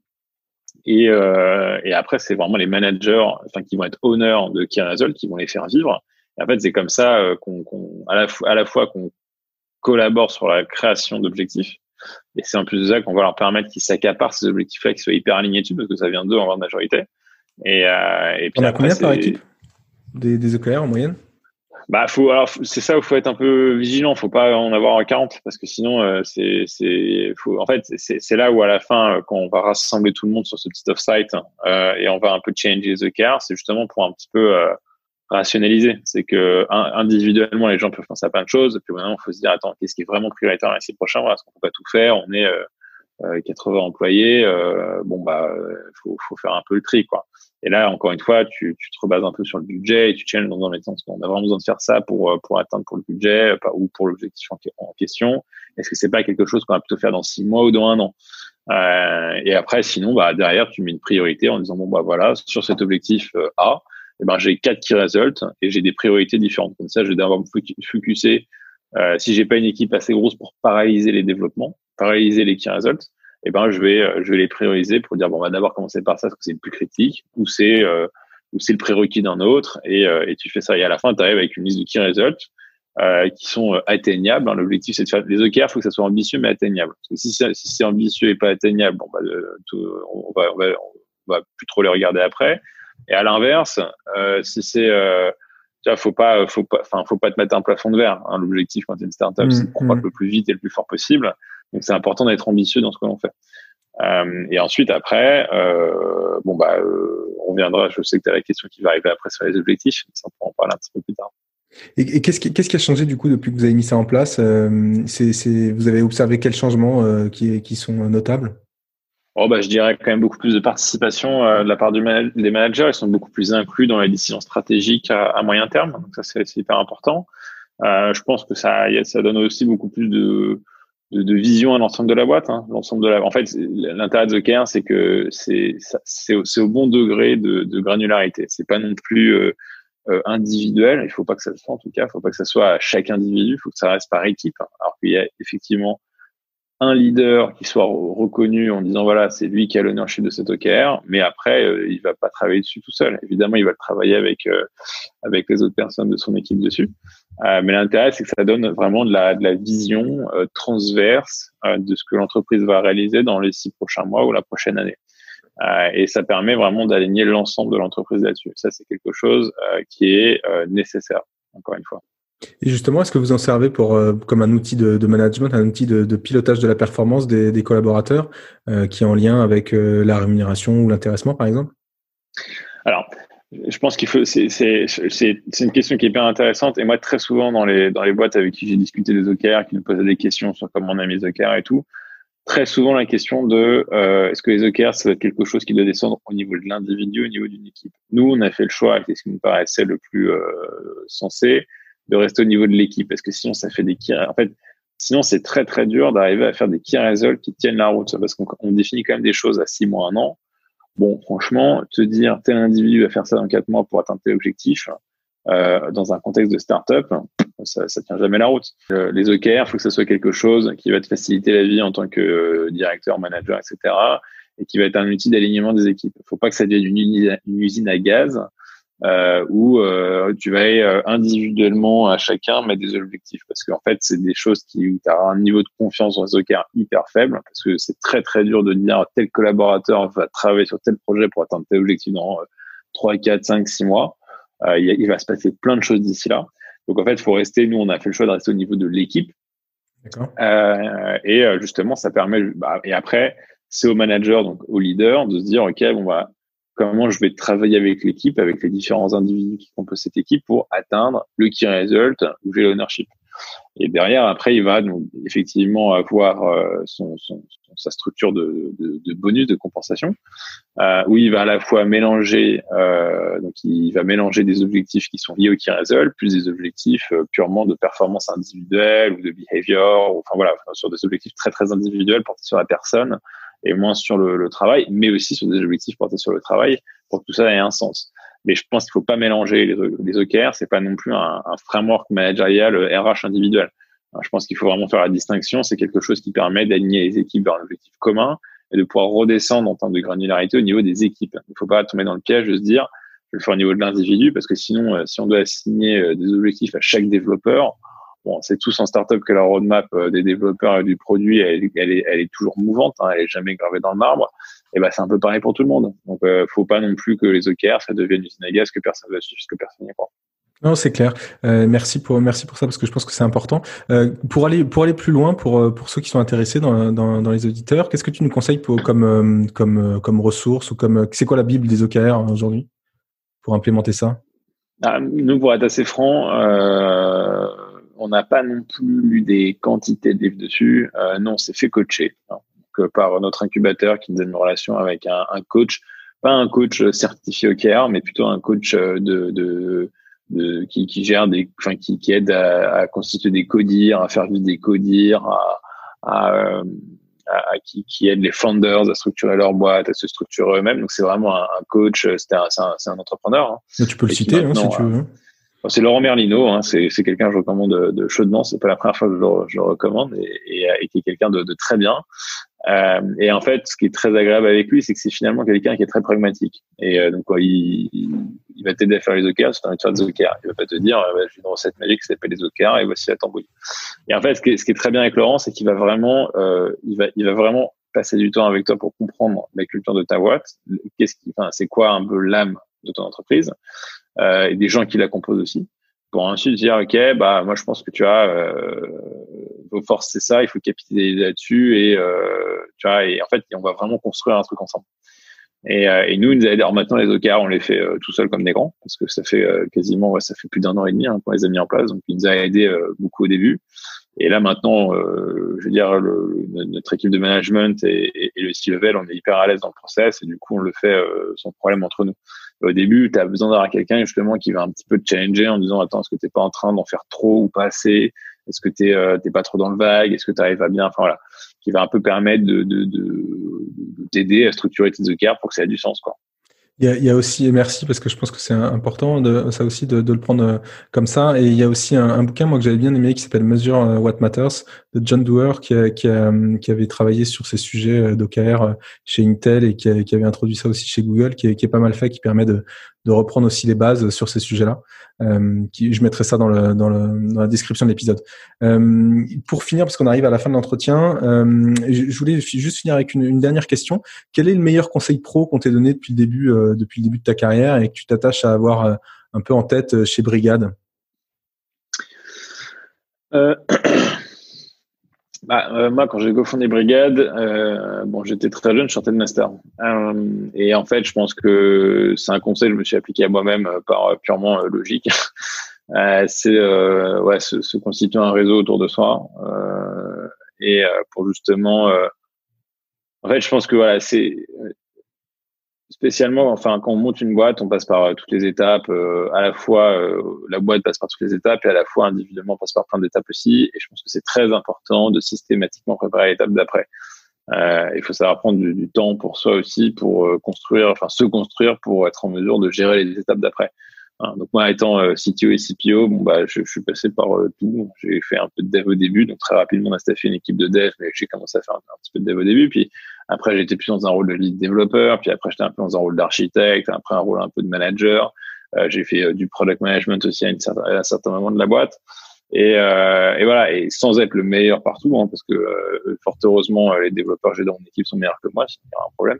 Et, euh, et après, c'est vraiment les managers, enfin, qui vont être honneurs de Key Result, qui vont les faire vivre. Et en fait, c'est comme ça euh, qu'on, à la fois, à la fois qu'on collabore sur la création d'objectifs. Et c'est en plus de ça qu'on va leur permettre qu'ils s'accaparent ces objectifs-là, qu'ils soient hyper alignés dessus, parce que ça vient d'eux en grande majorité. Et, euh, et puis On a combien par équipe? Des, des OKR en moyenne? Bah, faut, alors, c'est ça où faut être un peu vigilant. Faut pas en avoir 40 parce que sinon, euh, c'est, c'est, faut, en fait, c'est, c'est là où à la fin, euh, quand on va rassembler tout le monde sur ce petit off-site euh, et on va un peu changer the car, c'est justement pour un petit peu euh, rationaliser. C'est que individuellement, les gens peuvent penser à plein de choses. Et puis maintenant, faut se dire, attends, qu'est-ce qui est vraiment prioritaire prochains mois? Est-ce qu'on peut pas tout faire? On est 80 euh, employés. bon, bah, faut, faut faire un peu le tri, quoi. Et là, encore une fois, tu, te rebases un peu sur le budget et tu challenges dans un médecin. On a vraiment besoin de faire ça pour, euh, pour atteindre pour le budget ou pour l'objectif en, question. Est-ce que c'est pas quelque chose qu'on va plutôt faire dans six mois ou dans un an? Euh, Et après, sinon, bah, derrière, tu mets une priorité en disant, bon, bah voilà, sur cet objectif euh, A, eh ben, j'ai quatre key results et j'ai des priorités différentes. Comme ça, je vais devoir me focuser. Euh, si j'ai pas une équipe assez grosse pour paralyser les développements, paralyser les key results, eh ben je vais euh, je vais les prioriser pour dire bon on va d'abord commencer par ça parce que c'est le plus critique ou c'est euh, ou c'est le prérequis d'un autre et, euh, et tu fais ça et à la fin tu arrives avec une liste de key results euh, qui sont atteignables. Hein. L'objectif c'est de faire les OKR, il faut que ça soit ambitieux mais atteignable. Parce que si c'est si c'est ambitieux et pas atteignable, bon bah on va on va on va plus trop les regarder après. Et à l'inverse, si c'est tu vois, faut pas, faut pas, enfin, faut pas te mettre un plafond de verre. Hein. L'objectif quand tu es une startup, mmh, c'est de croître mmh. le plus vite et le plus fort possible. Donc c'est important d'être ambitieux dans ce que l'on fait. Euh, et ensuite, après, euh, bon bah, euh, on viendra. Je sais que tu as la question qui va arriver après sur les objectifs. Ça, on pourra en parler un petit peu plus tard. Et, qu'est-ce qui, qu'est-ce qui a changé du coup depuis que vous avez mis ça en place euh, c'est, c'est, Vous avez observé quels changements euh, qui, qui sont notables? Oh bah, je dirais quand même beaucoup plus de participation euh, de la part du des managers. Ils sont beaucoup plus inclus dans les décisions stratégiques à, à moyen terme. Donc ça, c'est, c'est hyper important. Euh, je pense que ça, ça donne aussi beaucoup plus de, de, de vision à l'ensemble de la boîte. Hein. L'ensemble de la, en fait, l'intérêt de The c'est que c'est au, bon degré de, de granularité. C'est pas non plus euh, euh, individuel. Il faut pas que ça soit, en tout cas, il faut pas que ça soit à chaque individu. Il faut que ça reste par équipe. Alors qu'il y a effectivement un leader qui soit reconnu en disant voilà c'est lui qui a l'ownership de cet OKR, mais après euh, il va pas travailler dessus tout seul. Évidemment il va le travailler avec euh, avec les autres personnes de son équipe dessus. Euh, mais l'intérêt c'est que ça donne vraiment de la de la vision euh, transverse de ce que l'entreprise va réaliser dans les six prochains mois ou la prochaine année. et ça permet vraiment d'aligner l'ensemble de l'entreprise là-dessus. Ça c'est quelque chose qui est nécessaire encore une fois. Et justement, est-ce que vous en servez pour, euh, comme un outil de, management, un outil de, pilotage de la performance des, collaborateurs euh, qui est en lien avec euh, la rémunération ou l'intéressement, par exemple? Alors, je pense qu'il faut. C'est une question qui est hyper intéressante. Et moi, très souvent dans les dans les boîtes avec qui j'ai discuté des OKR, qui me posaient des questions sur comment on a mis les OKR et tout, très souvent la question de est-ce que les OKR ça va être quelque chose qui doit descendre au niveau de l'individu, au niveau d'une équipe? Nous, on a fait le choix, et ce qui nous paraissait le plus sensé, de rester au niveau de l'équipe parce que sinon ça fait des key en fait sinon c'est très très dur d'arriver à faire des key results qui tiennent la route parce qu'on définit quand même des choses à six mois un an. Bon franchement te dire tel individu va faire ça dans quatre mois pour atteindre tel objectif euh, dans un contexte de start-up ça, ça tient jamais la route. Euh, les OKR faut que ce soit quelque chose qui va te faciliter la vie en tant que euh, directeur manager etc et qui va être un outil d'alignement des équipes. Faut pas que ça devienne une usine à gaz euh, où euh, tu vas euh, individuellement à chacun mettre des objectifs parce qu'en fait c'est des choses qui où tu as un niveau de confiance dans les OKR hyper faible parce que c'est très très dur de dire tel collaborateur va travailler sur tel projet pour atteindre tel objectif dans 3, 4, 5, 6 mois. Euh, il, il, va se passer plein de choses d'ici là. Donc en fait, faut rester, nous on a fait le choix de rester au niveau de l'équipe. Euh, et justement, ça permet, bah, et après, c'est au manager, donc au leader, de se dire, OK, bon, bah, comment je vais travailler avec l'équipe, avec les différents individus qui composent cette équipe pour atteindre le key result ou j'ai l'ownership. Et derrière, après, il va donc effectivement avoir euh, sa structure de, bonus, de compensation, euh, où il va à la fois mélanger, euh, donc il va mélanger des objectifs qui sont liés au key result, plus des objectifs purement de performance individuelle ou de behavior, enfin voilà, sur des objectifs très très individuels portés sur la personne et moins sur le, le, travail, mais aussi sur des objectifs portés sur le travail pour que tout ça ait un sens. Mais je pense qu'il faut pas mélanger les, les OKR, c'est pas non plus un, un framework managérial RH euh, individuel. je pense qu'il faut vraiment faire la distinction. C'est quelque chose qui permet d'aligner les équipes vers un objectif commun et de pouvoir redescendre en termes de granularité au niveau des équipes. Il ne faut pas tomber dans le piège de se dire je vais le faire au niveau de l'individu parce que sinon, euh, si on doit assigner euh, des objectifs à chaque développeur, Bon, c'est tous en startup que la roadmap euh, des développeurs et du produit, elle, est, elle est toujours mouvante, hein, elle est jamais gravée dans le marbre. Et ben c'est un peu pareil pour tout le monde. Donc, euh, faut pas non plus que les OKR ça devienne une usine à que personne ne suivre, que personne n'y croit. Non, c'est clair. Euh, merci pour merci pour ça parce que je pense que c'est important. Euh, pour aller pour aller plus loin pour pour ceux qui sont intéressés dans dans, dans les auditeurs, qu'est-ce que tu nous conseilles pour comme comme comme ressource ou comme c'est quoi la bible des OKR aujourd'hui pour implémenter ça? Ah, Nous, pour être assez franc, on n'a pas non plus lu des quantités de livres dessus. non, c'est fait coacher hein, par notre incubateur qui nous a une relation avec un, un coach, pas un coach certifié OKR, mais plutôt un coach de, de de, qui, qui gère des, enfin, qui, qui aide à, à, constituer des codires, à faire vivre des codires, à, à, euh, à, qui, qui aide les founders à structurer leur boîte, à se structurer eux-mêmes. Donc c'est vraiment un, un coach, c'est un, un, un, entrepreneur. Hein. Tu peux le citer hein, si tu veux. C'est Laurent Merlino, hein, c'est quelqu'un que je recommande de, de chaudement. C'est pas la première fois que je le, je le recommande et, et, et, qui est quelqu'un de, de, très bien. Euh, et en fait, ce qui est très agréable avec lui, c'est que c'est finalement quelqu'un qui est très pragmatique. Et euh, donc, quoi, il, il, va t'aider à faire les OKR, tu as envie de faire des OKR. Il va pas te dire, euh, j'ai une recette magique qui s'appelle les OKR et voici la tambouille. Et en fait, ce qui est, ce qui est très bien avec Laurent, c'est qu'il va vraiment, euh, il va, il va vraiment passer du temps avec toi pour comprendre la culture de ta boîte. Qu'est-ce qui, enfin, c'est quoi un peu l'âme de ton entreprise et des gens qui la composent aussi pour ensuite dire ok bah moi je pense que tu as euh, vos forces c'est ça il faut capitaliser là-dessus et euh, tu vois et en fait on va vraiment construire un truc ensemble. Et, euh, et nous, alors maintenant les OKR on les fait euh, tout seul comme des grands parce que ça fait euh, quasiment ouais, ça fait plus d'un an et demi hein, qu'on les a mis en place donc il nous a aidé beaucoup au début. Et là maintenant je veux dire le, notre équipe de management et, et, le C-level on est hyper à l'aise dans le process et du coup on le fait sans problème entre nous au début, tu as besoin d'avoir quelqu'un justement qui va un petit peu te challenger en disant attends, est-ce que t'es pas en train d'en faire trop ou pas assez? Est-ce que t'es euh, pas trop dans le vague? Est-ce que tu arrives à bien? Enfin voilà, qui va un peu permettre de, de, de, t'aider à structurer tes OKR pour que ça ait du sens quoi. Il y, a, il y a aussi, merci parce que je pense que c'est important de ça aussi de, de, le prendre euh, comme ça. Et il y a aussi un, un bouquin moi que j'avais bien aimé qui s'appelle Measure euh, What Matters de John Doerr qui, a, qui, qui, avait travaillé sur ces sujets euh, d'OKR chez Intel et qui, qui, avait introduit ça aussi chez Google, qui qui est pas mal fait, qui permet de, de reprendre aussi les bases sur ces sujets-là. Euh, je mettrai ça dans, la description de l'épisode. Euh, pour finir, parce qu'on arrive à la fin de l'entretien, euh, je, voulais juste finir avec une, dernière question. Quel est le meilleur conseil pro qu'on t'ait donné depuis le début, depuis le début de ta carrière et que tu t'attaches à avoir un peu en tête chez Brigade? (clears throat) bah, euh, moi, quand j'ai cofondé Brigade, euh, bon, j'étais très jeune, je sortais de master. Euh, et en fait, je pense que c'est un conseil que je me suis appliqué à moi-même euh, par purement euh, logique. (laughs) c'est ouais, se, se, constituer un réseau autour de soi et pour justement. en fait, je pense que voilà, c'est spécialement, enfin, quand on monte une boîte, on passe par euh, toutes les étapes. Euh, à la fois, euh, la boîte passe par toutes les étapes et à la fois, individuellement, on passe par plein d'étapes aussi. Et je pense que c'est très important de systématiquement préparer l'étape d'après. il faut savoir prendre du, du, temps pour soi aussi, pour construire, enfin, se construire pour être en mesure de gérer les étapes d'après. Hein, donc moi, étant CTO et CPO, bon bah, je, je suis passé par tout. J'ai fait un peu de dev au début, donc très rapidement on a staffé une équipe de dev, mais j'ai commencé à faire un, petit peu de dev au début. Puis après, j'étais plus dans un rôle de lead développeur, puis après, j'étais un peu dans un rôle d'architecte, après un rôle un peu de manager. Euh, j'ai fait euh, du product management aussi à, une à un certain moment de la boîte. Et, euh, et, voilà, et sans être le meilleur partout, hein, parce que euh, fort heureusement, les développeurs que j'ai dans mon équipe sont meilleurs que moi, y a un problème.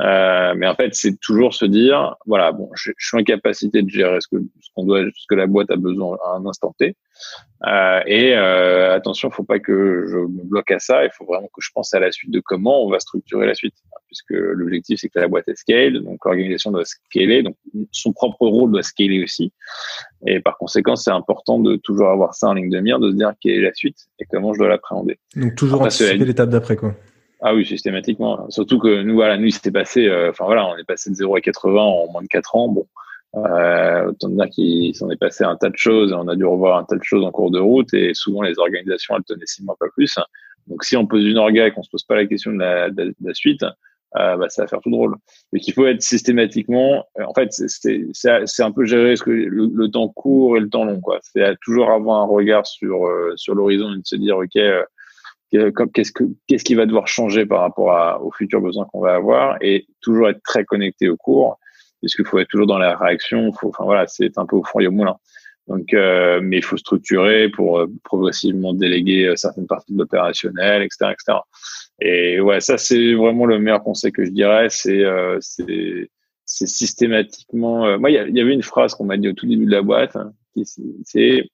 Euh, mais en fait, c'est toujours se dire, voilà, bon, je, je, suis en capacité de gérer ce que ce qu'on doit, ce que la boîte a besoin à un instant T. Euh, et euh, attention, faut pas que je me bloque à ça. Il faut vraiment que je pense à la suite de comment on va structurer la suite, puisque l'objectif c'est que la boîte est scale, donc l'organisation doit scaler, donc son propre rôle doit scaler aussi. Et par conséquent, c'est important de toujours avoir ça en ligne de mire, de se dire quelle est la suite et comment je dois l'appréhender. Donc toujours anticiper l'étape d'après, quoi. Ah oui, systématiquement. Surtout que nous, voilà, nous, il s'était passé, euh, enfin voilà, on est passé de 0 à 80 en moins de 4 ans. Bon, euh, autant dire qu'il s'en est passé un tas de choses, on a dû revoir un tas de choses en cours de route et souvent les organisations, elles tenaient six mois pas plus. Donc si on pose une orga et qu'on se pose pas la question de la, suite, euh, bah, ça va faire tout drôle. Donc il faut être systématiquement, en fait, c'est un peu gérer ce que le, temps court et le temps long. C'est toujours avoir un regard sur euh, sur l'horizon et de se dire, ok, euh, qu'est-ce que qu'est-ce qui va devoir changer par rapport à, aux futurs besoins qu'on va avoir et toujours être très connecté au cours puisqu'il faut être toujours dans la réaction faut enfin voilà c'est un peu au fond et au moulin. Donc euh, mais il faut structurer pour euh, progressivement déléguer euh, certaines parties de l'opérationnel etc etc et ouais ça c'est vraiment le meilleur conseil que je dirais. C'est euh, c'est systématiquement moi il y, y, avait une phrase qu'on m'a dit au tout début de la boîte c'est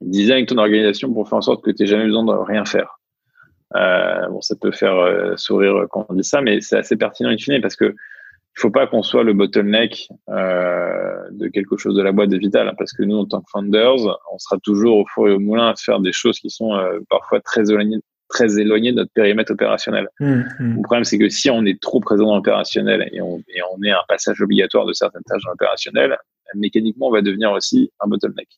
design ton organisation pour faire en sorte que tu n'aies jamais besoin de rien faire. Euh, bon, ça peut faire euh, sourire quand on dit ça, mais c'est assez pertinent in fine parce que il faut pas qu'on soit le bottleneck euh, de quelque chose de la boîte de Vital, hein, parce que nous, en tant que founders, on sera toujours au four et au moulin à faire des choses qui sont euh, parfois très éloignées, très éloignées de notre périmètre opérationnel. Mmh, mmh. Le problème, c'est que si on est trop présent dans l'opérationnel et on, et on est un passage obligatoire de certaines tâches dans l'opérationnel, mécaniquement, on va devenir aussi un bottleneck.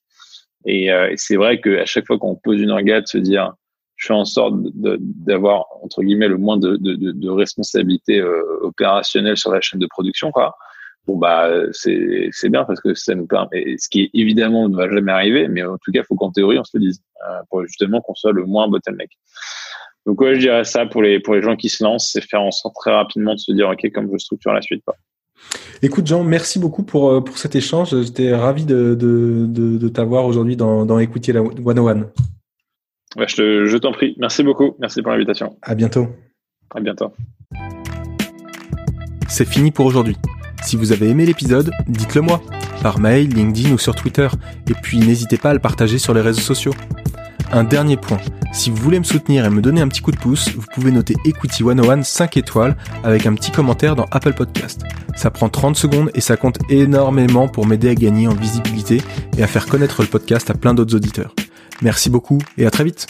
Et, euh, et c'est vrai qu'à chaque fois qu'on pose une de se dire je fais en sorte d'avoir entre guillemets le moins de, de, de euh, sur la chaîne de production bon bah c'est bien parce que ça nous permet ce qui évidemment ne va jamais arriver mais en tout cas faut qu'en théorie on se le dise euh, pour justement qu'on soit le moins bottleneck. Donc ouais je dirais ça pour les gens qui se lancent c'est faire en sorte très rapidement de se dire ok comme je structure la suite Écoute Jean, merci beaucoup pour, euh, pour cet échange. J'étais ravi de, de, t'avoir aujourd'hui dans, dans Écoutier la 101 je, t'en prie. Merci beaucoup. Merci pour l'invitation. À bientôt. À bientôt. C'est fini pour aujourd'hui. Si vous avez aimé l'épisode, dites-le moi, par mail, LinkedIn ou sur Twitter, et puis n'hésitez pas à le partager sur les réseaux sociaux. Un dernier point, si vous voulez me soutenir et me donner un petit coup de pouce, vous pouvez noter Equity 101 5 étoiles avec un petit commentaire dans Apple Podcast. Ça prend 30 secondes et ça compte énormément pour m'aider à gagner en visibilité et à faire connaître le podcast à plein d'autres auditeurs. Merci beaucoup et à très vite